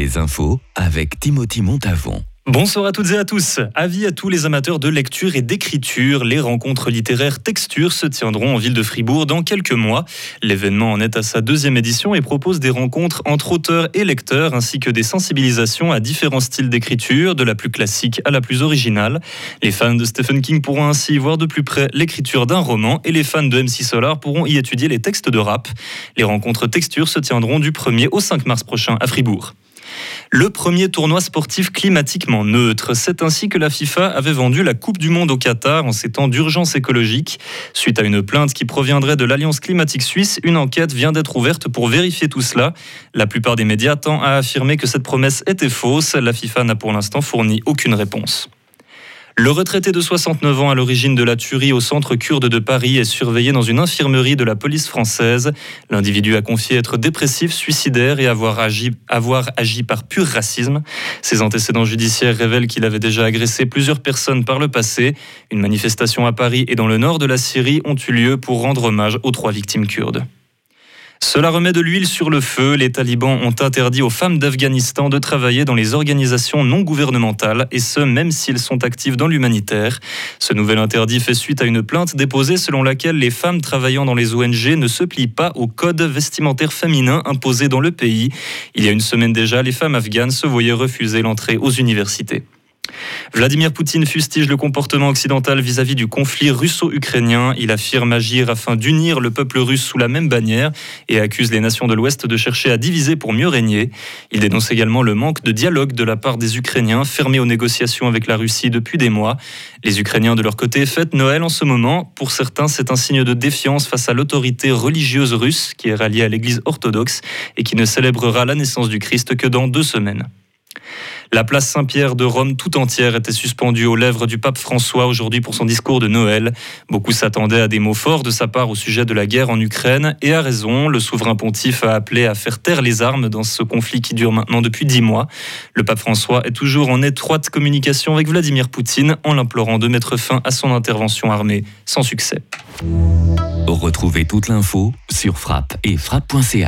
Les infos avec Timothy Montavon. Bonsoir à toutes et à tous. Avis à tous les amateurs de lecture et d'écriture. Les rencontres littéraires Texture se tiendront en ville de Fribourg dans quelques mois. L'événement en est à sa deuxième édition et propose des rencontres entre auteurs et lecteurs ainsi que des sensibilisations à différents styles d'écriture, de la plus classique à la plus originale. Les fans de Stephen King pourront ainsi voir de plus près l'écriture d'un roman et les fans de MC Solar pourront y étudier les textes de rap. Les rencontres Texture se tiendront du 1er au 5 mars prochain à Fribourg. Le premier tournoi sportif climatiquement neutre. C'est ainsi que la FIFA avait vendu la Coupe du Monde au Qatar en ces temps d'urgence écologique. Suite à une plainte qui proviendrait de l'Alliance climatique suisse, une enquête vient d'être ouverte pour vérifier tout cela. La plupart des médias tendent à affirmer que cette promesse était fausse. La FIFA n'a pour l'instant fourni aucune réponse. Le retraité de 69 ans à l'origine de la tuerie au centre kurde de Paris est surveillé dans une infirmerie de la police française. L'individu a confié être dépressif, suicidaire et avoir agi, par pur racisme. Ses antécédents judiciaires révèlent qu'il avait déjà agressé plusieurs personnes par le passé. Une manifestation à Paris et dans le nord de la Syrie ont eu lieu pour rendre hommage aux trois victimes kurdes. Cela remet de l'huile sur le feu. Les talibans ont interdit aux femmes d'Afghanistan de travailler dans les organisations non gouvernementales, et ce, même s'ils sont actifs dans l'humanitaire. Ce nouvel interdit fait suite à une plainte déposée selon laquelle les femmes travaillant dans les ONG ne se plient pas au code vestimentaire féminin imposé dans le pays. Il y a une semaine déjà, les femmes afghanes se voyaient refuser l'entrée aux universités. Vladimir Poutine fustige le comportement occidental vis-à-vis du conflit russo-ukrainien. Il affirme agir afin d'unir le peuple russe sous la même bannière et accuse les nations de l'Ouest de chercher à diviser pour mieux régner. Il dénonce également le manque de dialogue de la part des Ukrainiens fermés aux négociations avec la Russie depuis des mois. Les Ukrainiens de leur côté fêtent Noël en ce moment. Pour certains, c'est un signe de défiance face à l'autorité religieuse russe qui est ralliée à l'Église orthodoxe et qui ne célébrera la naissance du Christ que dans deux semaines. La place Saint-Pierre de Rome tout entière était suspendue aux lèvres du pape François aujourd'hui pour son discours de Noël. Beaucoup s'attendaient à des mots forts de sa part au sujet de la guerre en Ukraine et à raison. Le souverain pontife a appelé à faire taire les armes dans ce conflit qui dure maintenant depuis dix mois. Le pape François est toujours en étroite communication avec Vladimir Poutine en l'implorant de mettre fin à son intervention armée sans succès. Retrouvez toute l'info sur frappe et frappe.ch.